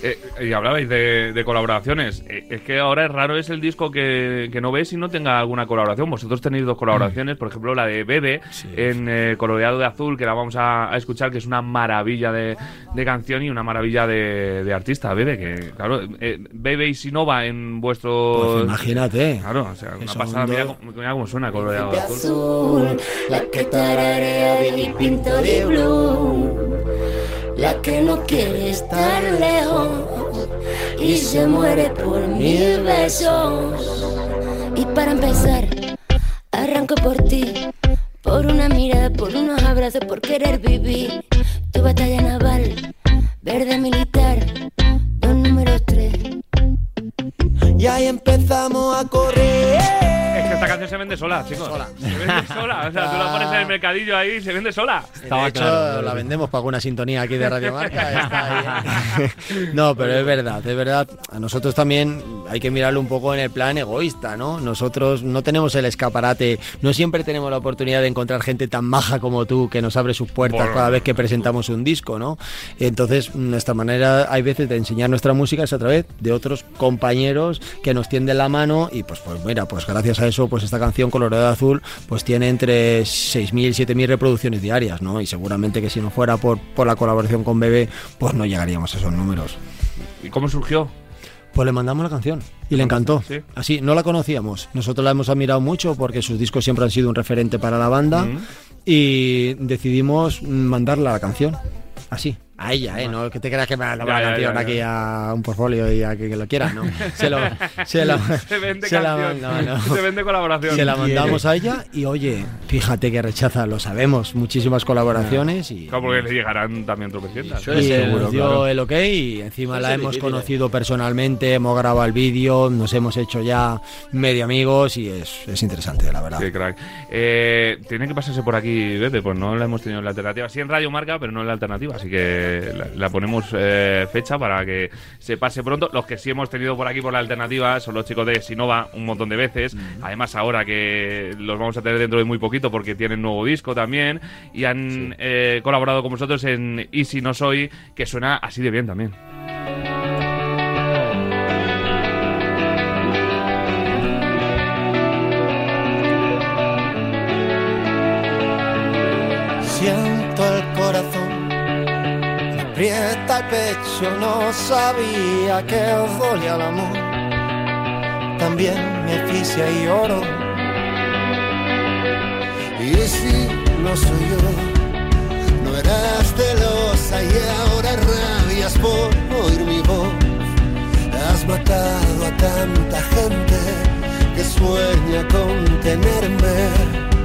S2: Eh, y hablabais de, de colaboraciones. Eh, es que ahora es raro es el disco que, que no ves y no tenga alguna colaboración. Vosotros tenéis dos colaboraciones, por ejemplo la de Bebe en eh, Coloreado de Azul, que la vamos a, a escuchar, que es una maravilla de, de canción y una maravilla de, de artista. Bebe, que claro, eh, Bebe y Sinova en vuestro...
S4: Pues imagínate.
S2: Claro, o sea, una pasada. Mira, mira cómo suena Coloreado de Azul.
S7: azul, la que tararea Billy Pinto de blue, la que no quiere estar lejos y se muere por mil besos. Y para empezar, arranco por ti, por una mirada, por unos abrazos, por querer vivir. Tu batalla naval, verde militar, dos números tres.
S3: Y ahí empezamos a correr.
S2: Es que esta canción se vende sola, chicos. Se vende sola. O sea, tú la pones en el mercadillo ahí y se vende sola.
S5: Estaba
S4: de hecho,
S5: claro.
S4: la vendemos para alguna sintonía aquí de Radio Marca. [laughs] está ahí. no, pero es verdad, es verdad. A nosotros también hay que mirarlo un poco en el plan egoísta, ¿no? Nosotros no tenemos el escaparate, no siempre tenemos la oportunidad de encontrar gente tan maja como tú que nos abre sus puertas
S2: Bueno.
S4: cada vez que presentamos un disco, ¿no? Entonces, nuestra manera, hay veces de enseñar nuestra música es a través de otros compañeros que nos tienden la mano y pues, pues mira, pues gracias a eso, pues esta canción Colorado Azul pues tiene entre 6.000 y 7.000 reproducciones diarias, ¿no? Y seguramente que si no fuera por, por la colaboración con Bebe, pues no llegaríamos a esos números.
S2: ¿Y cómo surgió?
S4: Pues le mandamos la canción y le encantó.
S2: Sí.
S4: Así, no la conocíamos. Nosotros la hemos admirado mucho porque sus discos siempre han sido un referente para la banda
S2: Mm.
S4: y decidimos mandarla la canción. Así. A ella, ¿eh? No que te creas que me la
S2: ya,
S4: canción
S2: ya,
S4: aquí a un portfolio y a que, que lo quieras, ¿no? Se, lo, [laughs] se la,
S2: Se vende
S4: se la-
S2: canción.
S4: no, no.
S2: Se vende colaboración.
S4: Se la mandamos a ella y oye, fíjate que rechaza, lo sabemos, muchísimas colaboraciones y,
S2: Claro, porque le llegarán también tropecientas.
S4: Y nos
S5: seguro,
S4: dio
S5: claro.
S4: el ok y encima la hemos
S6: difícil,
S4: conocido personalmente, hemos grabado el vídeo, nos hemos hecho ya medio amigos y es, es interesante, la verdad.
S2: Qué crack. Eh, tiene que pasarse por aquí, Bebe, pues no la hemos tenido en la alternativa. Sí en Radio Marca, pero no en la alternativa. Así que la, la ponemos eh, fecha para que se pase pronto. Los que sí hemos tenido por aquí por la alternativa son los chicos de Sinova un montón de veces. Además, ahora que los vamos a tener dentro de muy poquito porque tienen nuevo disco también. Y han eh, colaborado con vosotros en Easy No Soy, que suena así de bien también.
S3: Aprieta el pecho, no sabía que dolía el amor. También me asfixia y lloro. Y si no soy yo, no eras celosa y ahora rabias por oír mi voz. Has matado a tanta gente que sueña con tenerme.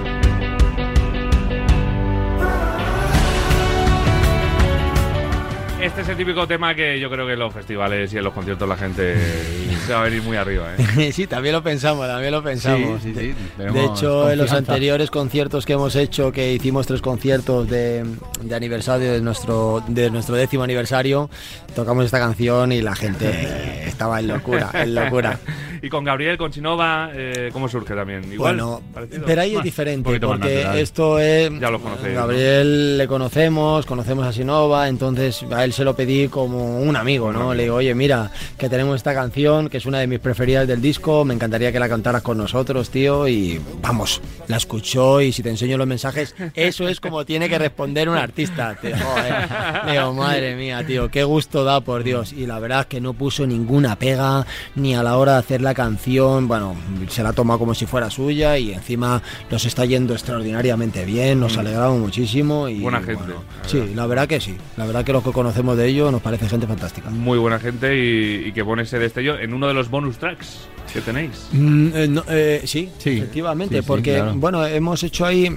S2: Este es el típico tema que yo creo que en los festivales y en los conciertos la gente [laughs] se va a venir muy arriba. ¿eh? [laughs]
S4: sí, también lo pensamos, también lo pensamos.
S5: Sí, sí, sí,
S4: De- hecho, en los anteriores conciertos que hemos hecho, que hicimos tres conciertos de, de aniversario de nuestro, de nuestro décimo aniversario, tocamos esta canción y la gente [laughs] estaba en locura, en locura.
S2: Y con Gabriel, con Chinova, eh, ¿cómo surge también? Igual,
S4: Bueno,
S2: parecido.
S4: pero ahí es diferente, porque esto es...
S2: Ya los conocéis, ¿no?
S4: Gabriel le conocemos, conocemos a Sinova, entonces a él se lo pedí como un amigo, ¿no? Le digo, oye, mira, que tenemos esta canción, que es una de mis preferidas del disco, me encantaría que la cantaras con nosotros, tío, y vamos, la escuchó y si te enseño los mensajes, eso es como tiene que responder un artista, tío. Joder. Digo, madre mía, tío, qué gusto da, por Dios. Y la verdad es que no puso ninguna pega, ni a la hora de hacer la canción, bueno, se la ha tomado como si fuera suya y encima nos está yendo extraordinariamente bien, nos alegramos muchísimo y
S2: Mm. Buena gente,
S4: bueno,
S2: la
S4: sí, la verdad que sí, la verdad que los que conocemos de ellos nos parece gente fantástica.
S2: Muy buena gente y, y que pone ese destello en uno de los bonus tracks que tenéis.
S4: Mm, eh, no, eh, sí,
S5: Sí,
S4: efectivamente,
S5: sí, sí,
S4: porque
S5: claro.
S4: bueno, hemos hecho ahí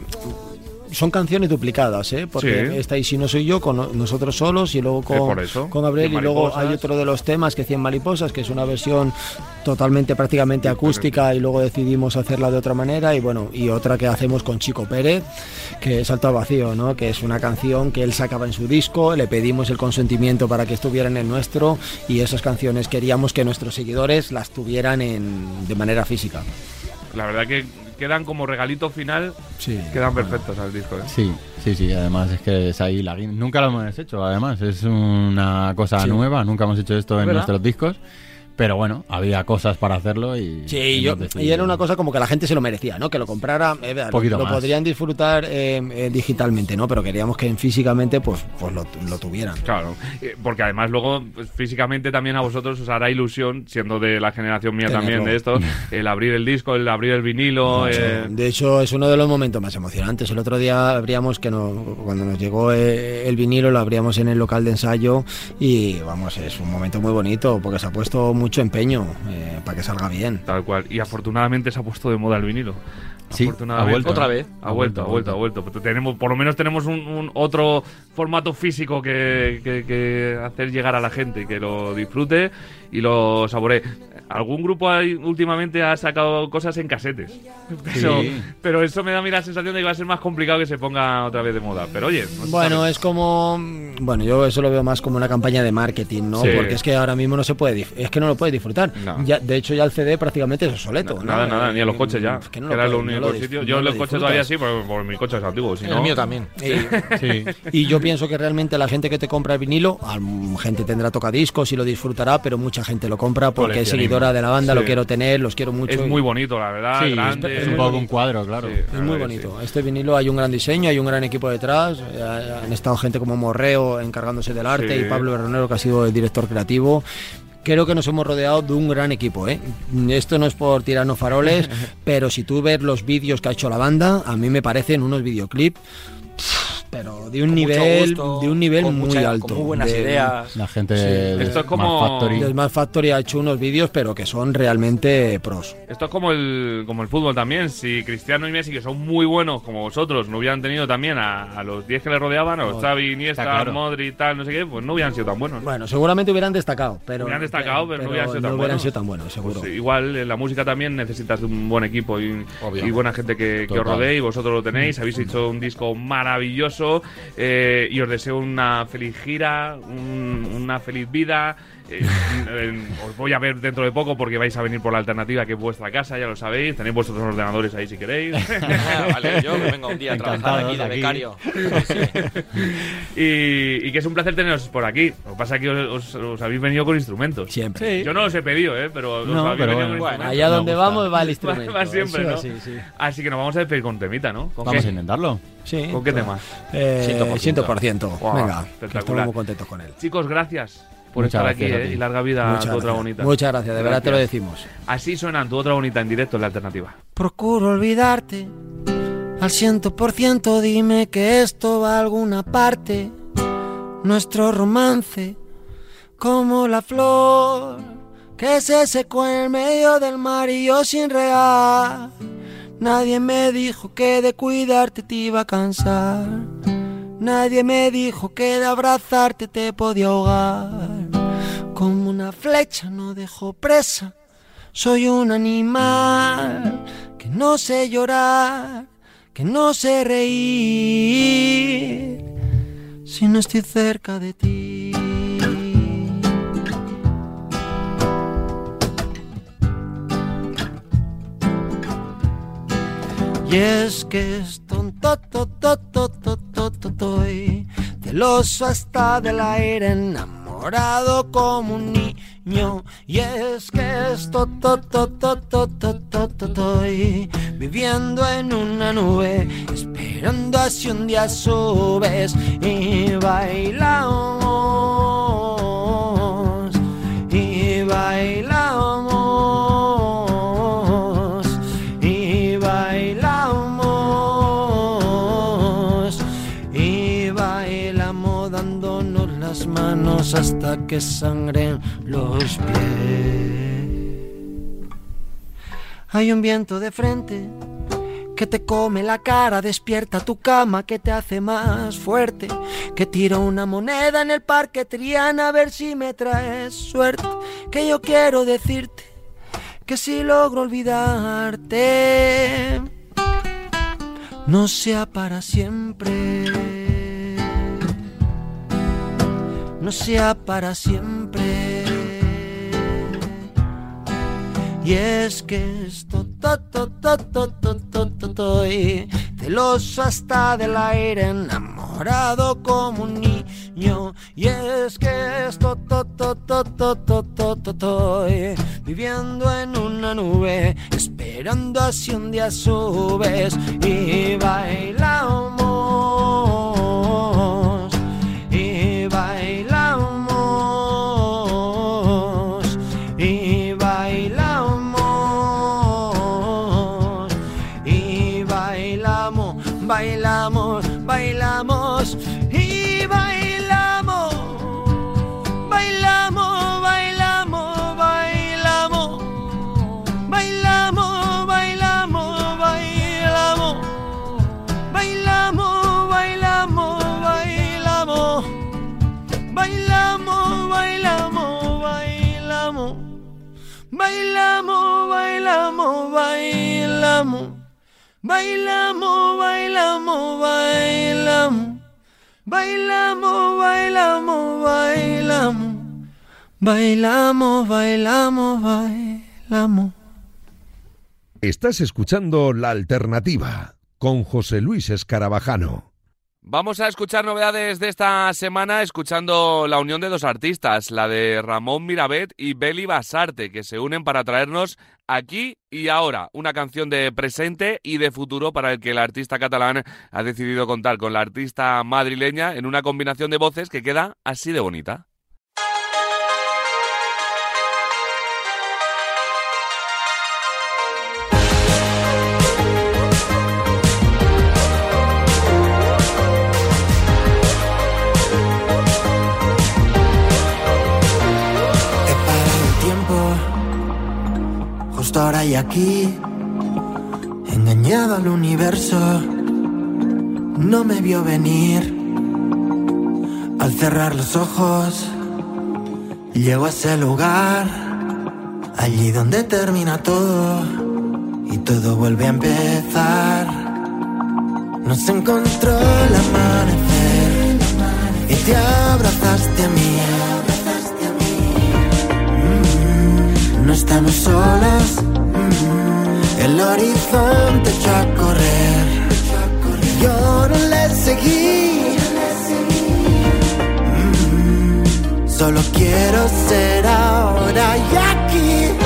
S4: son canciones duplicadas, ¿eh? Porque
S2: Sí.
S4: esta y si no soy yo con nosotros solos y luego con,
S2: eso,
S4: con Gabriel y luego hay otro de los temas que 100 mariposas, que es una versión totalmente prácticamente acústica y luego decidimos hacerla de otra manera y bueno, y otra que hacemos con Chico Pérez, que es Salto al Vacío, ¿no? Que es una canción que él sacaba en su disco, le pedimos el consentimiento para que estuviera en el nuestro y esas canciones queríamos que nuestros seguidores las tuvieran en, de manera física.
S2: La verdad que quedan como regalito final,
S4: Sí.
S2: quedan perfectos al disco. ¿eh?
S5: Sí, sí, sí, además es que es ahí la guin- Nunca lo hemos hecho, además, es una cosa
S4: Sí.
S5: nueva, nunca hemos hecho esto en
S2: ¿Verdad?
S5: nuestros discos, pero bueno, había cosas para hacerlo y...
S4: Sí, yo,
S5: hemos decidido-
S4: y era una cosa como que la gente se lo merecía, ¿no? Que lo comprara, eh, lo,
S5: Poquito
S4: lo
S5: más.
S4: podrían disfrutar eh, eh, digitalmente, ¿no? Pero queríamos que físicamente pues, pues lo, lo tuvieran.
S2: Claro, porque además luego pues, físicamente también a vosotros os hará ilusión, siendo de la generación mía
S4: Tenerlo.
S2: también de esto, [laughs] el abrir el disco, el abrir el vinilo. eh,
S4: De hecho, es uno de los momentos más emocionantes. El otro día abríamos, que no, cuando nos llegó eh, el vinilo, lo abríamos en el local de ensayo y vamos, es un momento muy bonito porque se ha puesto mucho empeño eh, para que salga bien.
S2: Tal cual. Y afortunadamente se ha puesto de moda el vinilo.
S5: Sí,
S2: Afortunadamente.
S5: ha vuelto.
S6: Otra vez.
S2: Ha vuelto, ha vuelto, ha vuelto. Pero Tenemos, por lo menos tenemos un, un otro formato físico que, que- que hacer llegar a la gente, que lo disfrute y lo saboree. Algún grupo ahí últimamente ha sacado cosas en casetes. Pero, pero eso me da a mí la sensación de que va a ser más complicado que se ponga otra vez de moda. Pero oye, no
S4: Bueno,
S2: sabe.
S4: es como. Bueno, yo eso lo veo más como una campaña de marketing, ¿no?
S2: Sí.
S4: Porque es que ahora mismo no se puede. Es que no lo puedes disfrutar.
S2: No.
S4: Ya, de hecho, ya el CD prácticamente es obsoleto. ¿no?
S2: Nada, nada, ni en los coches ya.
S4: Es que no lo
S2: era
S4: puedes-
S2: único
S4: lo dis-
S2: sitio.
S4: no
S2: Yo en
S4: lo
S2: los coches todavía sí, porque, porque mi coche es antiguo. Si
S6: El
S2: no,
S6: mío también.
S4: Y,
S5: Sí.
S4: y yo pienso que realmente la gente que te compra el vinilo, gente tendrá tocadiscos y lo disfrutará, pero mucha gente lo compra porque es
S5: Coleccionismo.
S4: Seguidora de la banda,
S2: Sí.
S4: lo quiero tener, los quiero mucho.
S2: Es
S4: y-
S2: muy bonito, la verdad.
S5: Sí,
S2: grande.
S5: es un poco un cuadro, claro.
S2: Sí,
S4: Es muy bonito. Este vinilo hay un gran diseño, hay un gran equipo detrás. eh, Han estado gente como Morreo encargándose del arte y Pablo Bernero que ha sido el director creativo. Creo que nos hemos rodeado de un gran equipo. ¿eh? Esto no es por tirarnos faroles, [laughs] pero si tú ves los vídeos que ha hecho la banda, a mí me parecen unos videoclips, pero de un
S6: Con
S4: nivel,
S6: gusto,
S4: de un nivel
S6: con
S4: muy
S6: mucha-
S4: alto.
S6: Con muy buenas
S4: De-
S6: ideas.
S5: La gente
S4: Sí.
S5: de
S2: Esto es
S5: Smart
S2: como-
S5: Factory.
S4: ha hecho unos vídeos, pero que son realmente pros.
S2: Esto es como el, como el fútbol también. Si Cristiano y Messi, que son muy buenos como vosotros, no hubieran tenido también a, a los 10 que le rodeaban, a los Xavi, Iniesta,
S5: claro.
S2: Modri y tal, no sé qué, pues no hubieran sido tan buenos.
S4: Bueno, seguramente hubieran destacado, pero
S2: Hubieran destacado, pero no hubieran sido tan
S4: hubieran
S2: buenos.
S4: sido tan buenos, seguro.
S2: Pues igual en la música también necesitas de un buen equipo y, buena gente que, que os rodee y vosotros lo tenéis. Habéis hecho un disco maravilloso eh, y os deseo una feliz gira, un- una feliz vida. Eh, eh, os voy a ver dentro de poco porque vais a venir por la alternativa que es vuestra casa, ya lo sabéis. Tenéis vuestros ordenadores ahí si queréis. [laughs]
S6: Ah, vale, yo que vengo un día a trabajar aquí de
S5: Encantados
S6: becario.
S2: y, y que es un placer teneros por aquí. Lo que pasa es que os, os- os habéis venido con instrumentos.
S4: Siempre.
S2: Yo no los he pedido, ¿eh? pero os
S5: No,
S2: habéis
S5: pero bueno.
S6: Bueno.
S4: Allá donde vamos va el [laughs]
S2: Va-
S4: instrumento.
S2: va siempre,
S4: Eso
S2: ¿no?
S4: sí, sí.
S2: Así que nos vamos a despedir con temita, ¿no? ¿Con
S5: Vamos
S2: qué?
S5: a intentarlo.
S4: Sí.
S2: ¿Con qué tema?
S4: Eh,
S6: 100%.
S4: 100%.
S2: Guau,
S4: Venga, estamos muy contentos con él.
S2: Chicos, gracias por
S5: Muchas
S2: estar aquí ¿eh? y larga vida a
S4: Muchas
S2: tu otra
S4: gracias.
S2: bonita.
S4: Muchas gracias, de verdad te lo decimos.
S2: Así suenan tu otra bonita en directo en la alternativa.
S3: Procuro olvidarte al ciento por ciento. Dime que esto va a alguna parte. Nuestro romance, como la flor que se secó en el medio del mar y yo sin regar. Nadie me dijo que de cuidarte te iba a cansar.
S4: Nadie me dijo que de abrazarte te podía ahogar. Como una flecha no dejo presa. Soy un animal que no sé llorar, que no sé reír si no estoy cerca de ti. Y es que es tonto, tonto, tonto, tonto, celoso hasta del aire, enamorado como un niño. Y es que es tonto, viviendo en una nube, esperando así un día subes y bailamos, hasta que sangren los pies. Hay un viento de frente que te come la cara, despierta tu cama, que te hace más fuerte, que tiro una moneda en el parque Triana a ver si me traes suerte, que yo quiero decirte que si logro olvidarte, no sea para siempre, no sea para siempre. Y es que esto to, to, to, y celoso hasta del aire, enamorado como un niño. Y es que esto estoy viviendo en una nube, esperando así un día subes y bailamos Bailamos. Y bailamos. Bailamos. Bailamos. Bailamos. Bailamos. Bailamos. Bailamos. Bailamos. Bailamos. Bailamos. Bailamos, bailamos, bailamos. Bailamos, bailamos, bailamos. Bailamos, bailamos, bailamos. Bailamos, bailamos, bailamos. Bailamos, bailamos, bailamos.
S8: Estás escuchando La Alternativa con José Luis Escarabajano.
S2: Vamos a escuchar novedades de esta semana escuchando la unión de dos artistas, la de Ramón Mirabet y Beli Basarte, que se unen para traernos aquí y ahora una canción de presente y de futuro para el que el artista catalán ha decidido contar con la artista madrileña en una combinación de voces que queda así de bonita.
S3: Ahora y aquí, engañado al universo, no me vio venir. Al cerrar los ojos, llego a ese lugar, allí donde termina todo y todo vuelve a empezar. Nos encontró el amanecer y te abrazaste a mí. Estamos solos, mm, el horizonte echó a correr. Yo no le seguí, Mm, solo quiero ser ahora y aquí.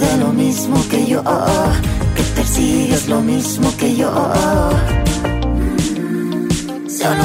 S7: De lo mismo que yo, que persigues lo mismo que yo. Solo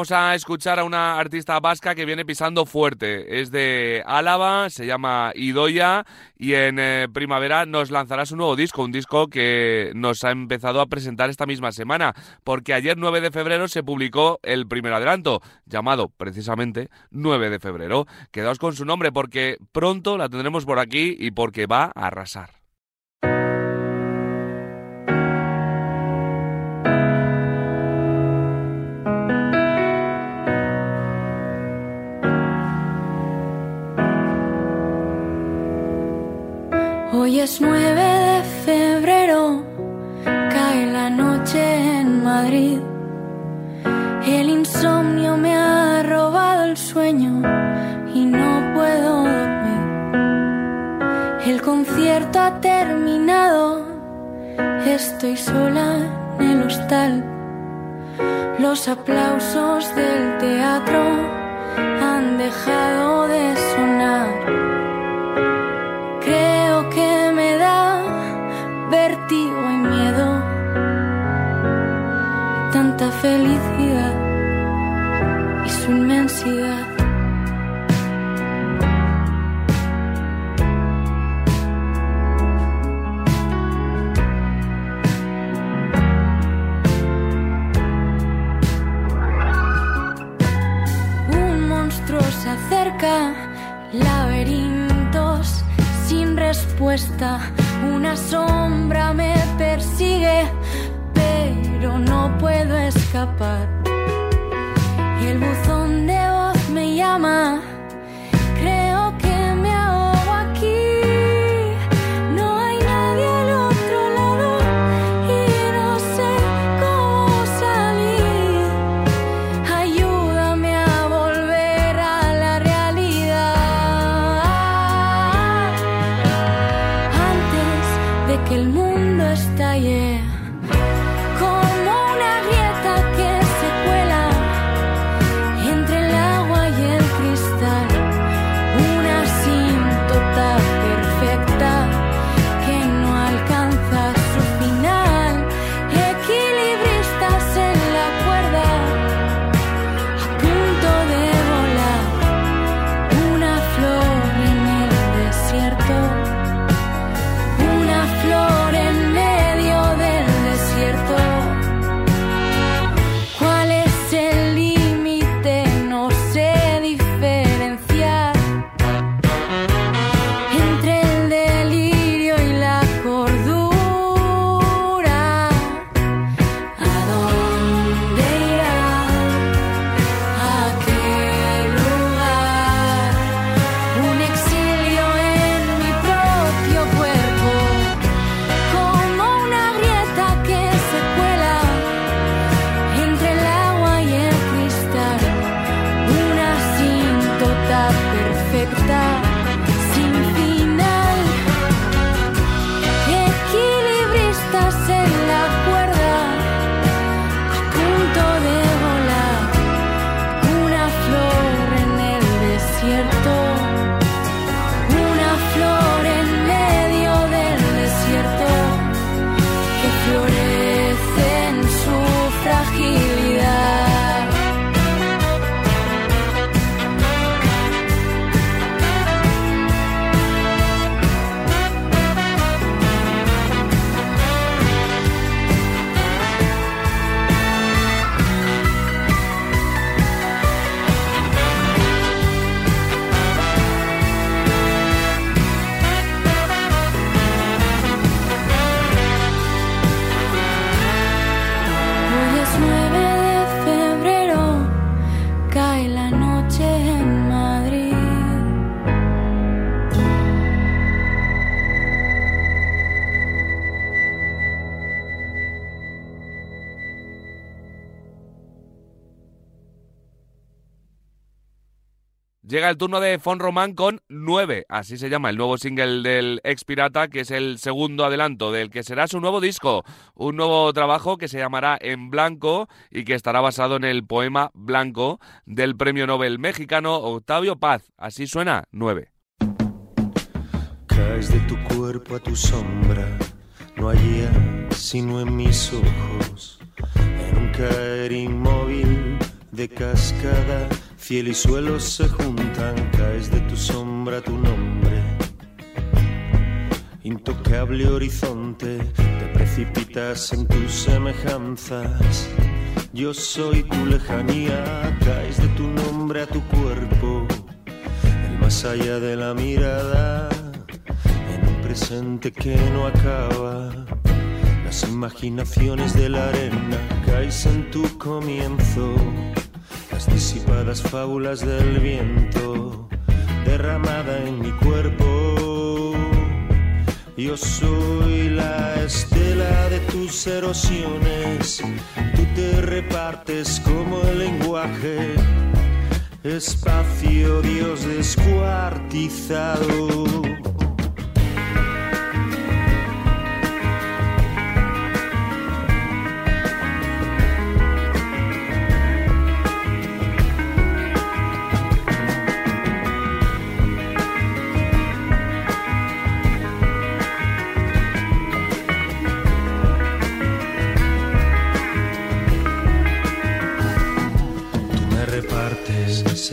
S2: Vamos a escuchar a una artista vasca que viene pisando fuerte. Es de Álava, se llama Idoya y en eh, primavera nos lanzará su nuevo disco, un disco que nos ha empezado a presentar esta misma semana, porque ayer 9 de febrero se publicó el primer adelanto, llamado precisamente 9 de febrero. Quedaos con su nombre porque pronto la tendremos por aquí y porque va a arrasar.
S9: Hoy es 9 de febrero, cae la noche en Madrid. El insomnio me ha robado el sueño y no puedo dormir. El concierto ha terminado, estoy sola en el hostal. Los aplausos del teatro
S2: Llega el turno de Fon Román con 9, así se llama el nuevo single del ex pirata, que es el segundo adelanto del que será su nuevo disco, un nuevo trabajo que se llamará En Blanco y que estará basado en el poema Blanco del premio Nobel mexicano Octavio Paz. Así suena 9.
S10: Caes de tu cuerpo a tu sombra, no allá sino en mis ojos, en un caer inmóvil de cascada Cielo y suelo se juntan, caes de tu sombra tu nombre. Intocable horizonte, te precipitas en tus semejanzas. Yo soy tu lejanía, caes de tu nombre a tu cuerpo. El más allá de la mirada, en un presente que no acaba. Las imaginaciones de la arena, caes en tu comienzo disipadas fábulas del viento derramada en mi cuerpo. Yo soy la estela de tus erosiones, tú te repartes como el lenguaje, espacio Dios descuartizado.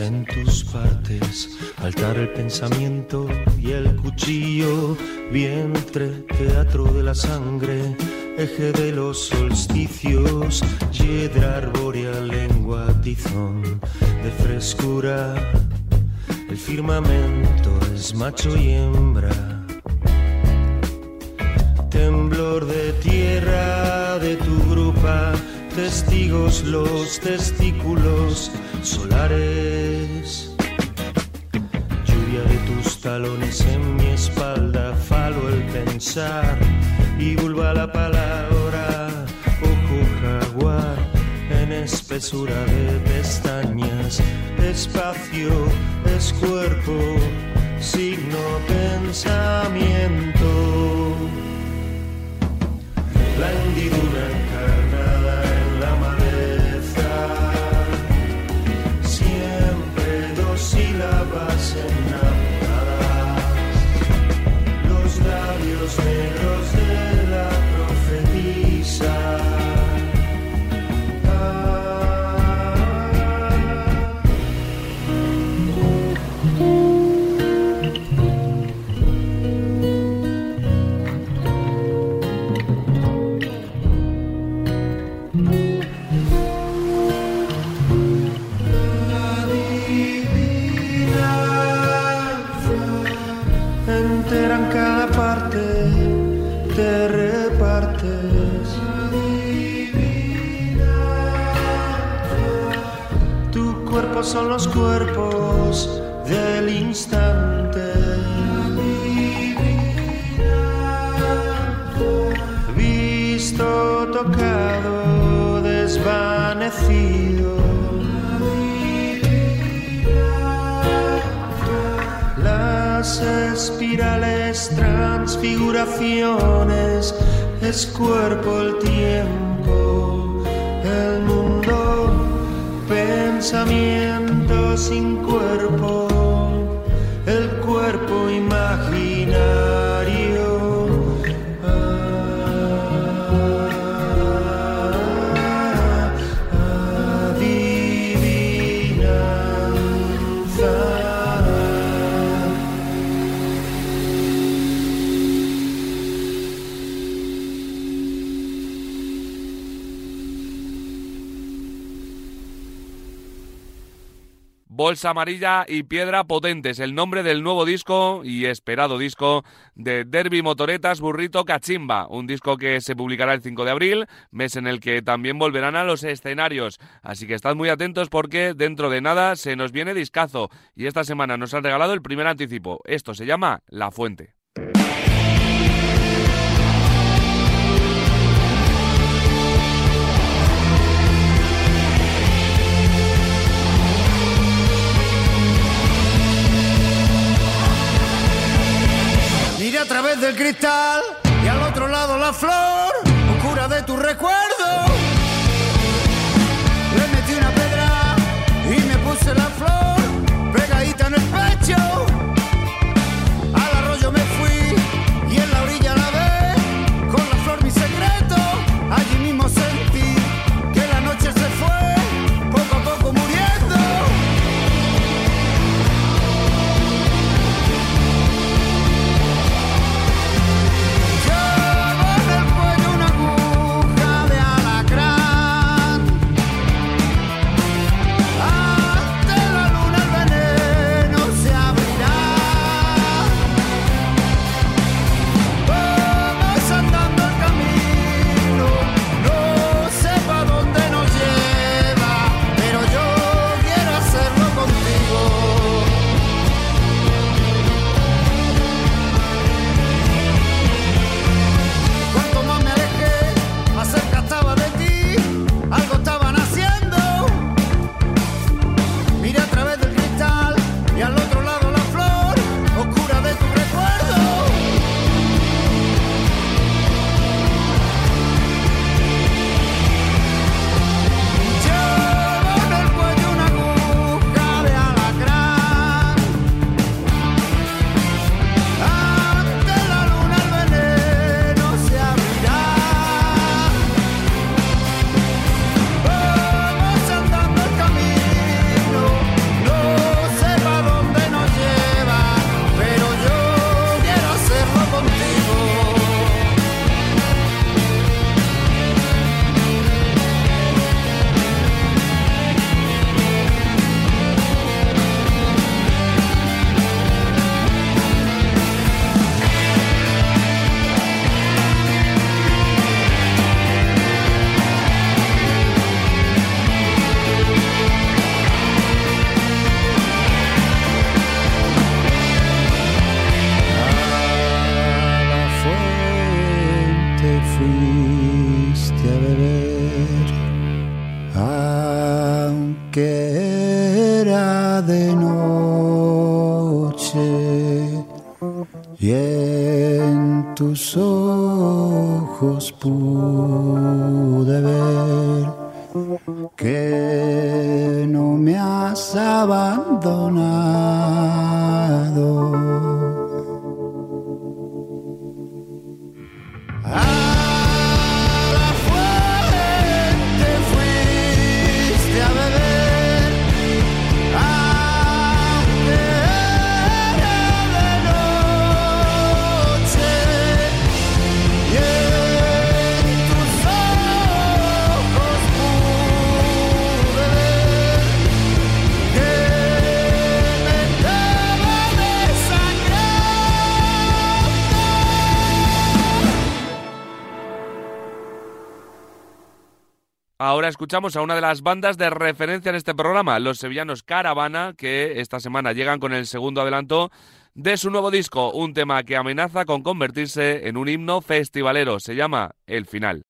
S10: En tus partes, altar el pensamiento y el cuchillo, vientre, teatro de la sangre, eje de los solsticios, hiedra arbórea, lengua, tizón de frescura, el firmamento es macho y hembra, temblor de tierra de tu grupa testigos los testículos solares. Lluvia de tus talones en mi espalda, falo el pensar y vulva la palabra, ojo jaguar en espesura de pestañas, espacio es cuerpo, signo pensamiento. La hendidura los labios negros son los cuerpos del instante. Visto, tocado, desvanecido. Las espirales, transfiguraciones, es cuerpo el tiempo, el mundo, pensamiento sin cuerpo,
S2: Bolsa Amarilla y Piedra Potentes, el nombre del nuevo disco y esperado disco de Derby Motoretas Burrito Cachimba, un disco que se publicará el 5 de abril, mes en el que también volverán a los escenarios. Así que estad muy atentos porque dentro de nada se nos viene discazo y esta semana nos han regalado el primer anticipo. Esto se llama La Fuente.
S1: través del cristal y al otro lado la flor, oscura de tu recuerdo. Le metí una pedra y me puse la flor pegadita en el pecho.
S2: escuchamos a una de las bandas de referencia en este programa, los sevillanos Caravana, que esta semana llegan con el segundo adelanto de su nuevo disco, un tema que amenaza con convertirse en un himno festivalero. Se llama El Final.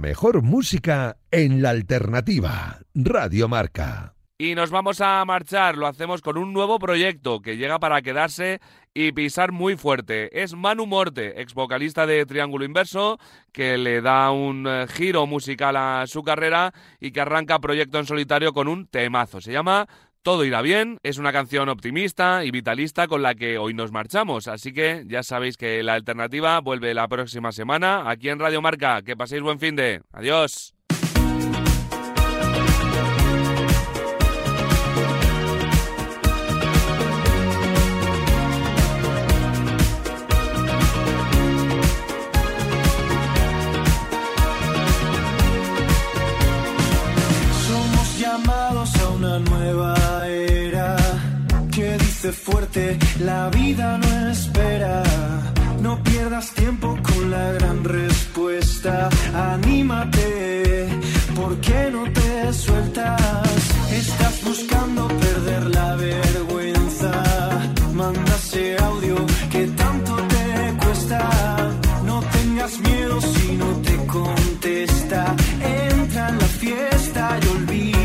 S8: Mejor música en la alternativa. Radio Marca.
S2: Y nos vamos a marchar, lo hacemos con un nuevo proyecto que llega para quedarse y pisar muy fuerte. Es Manu Morte, ex vocalista de Triángulo Inverso, que le da un eh, giro musical a su carrera y que arranca proyecto en solitario con un temazo. Se llama Todo irá bien, es una canción optimista y vitalista con la que hoy nos marchamos. Así que ya sabéis que la alternativa vuelve la próxima semana aquí en Radio Marca. Que paséis buen fin de. Adiós.
S11: Fuerte, la vida no espera. No pierdas tiempo con la gran respuesta. Anímate, ¿por qué no te sueltas? Estás buscando perder la vergüenza. Manda ese audio que tanto te cuesta. No tengas miedo si no te contesta. Entra en la fiesta y olvida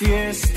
S11: fiesta.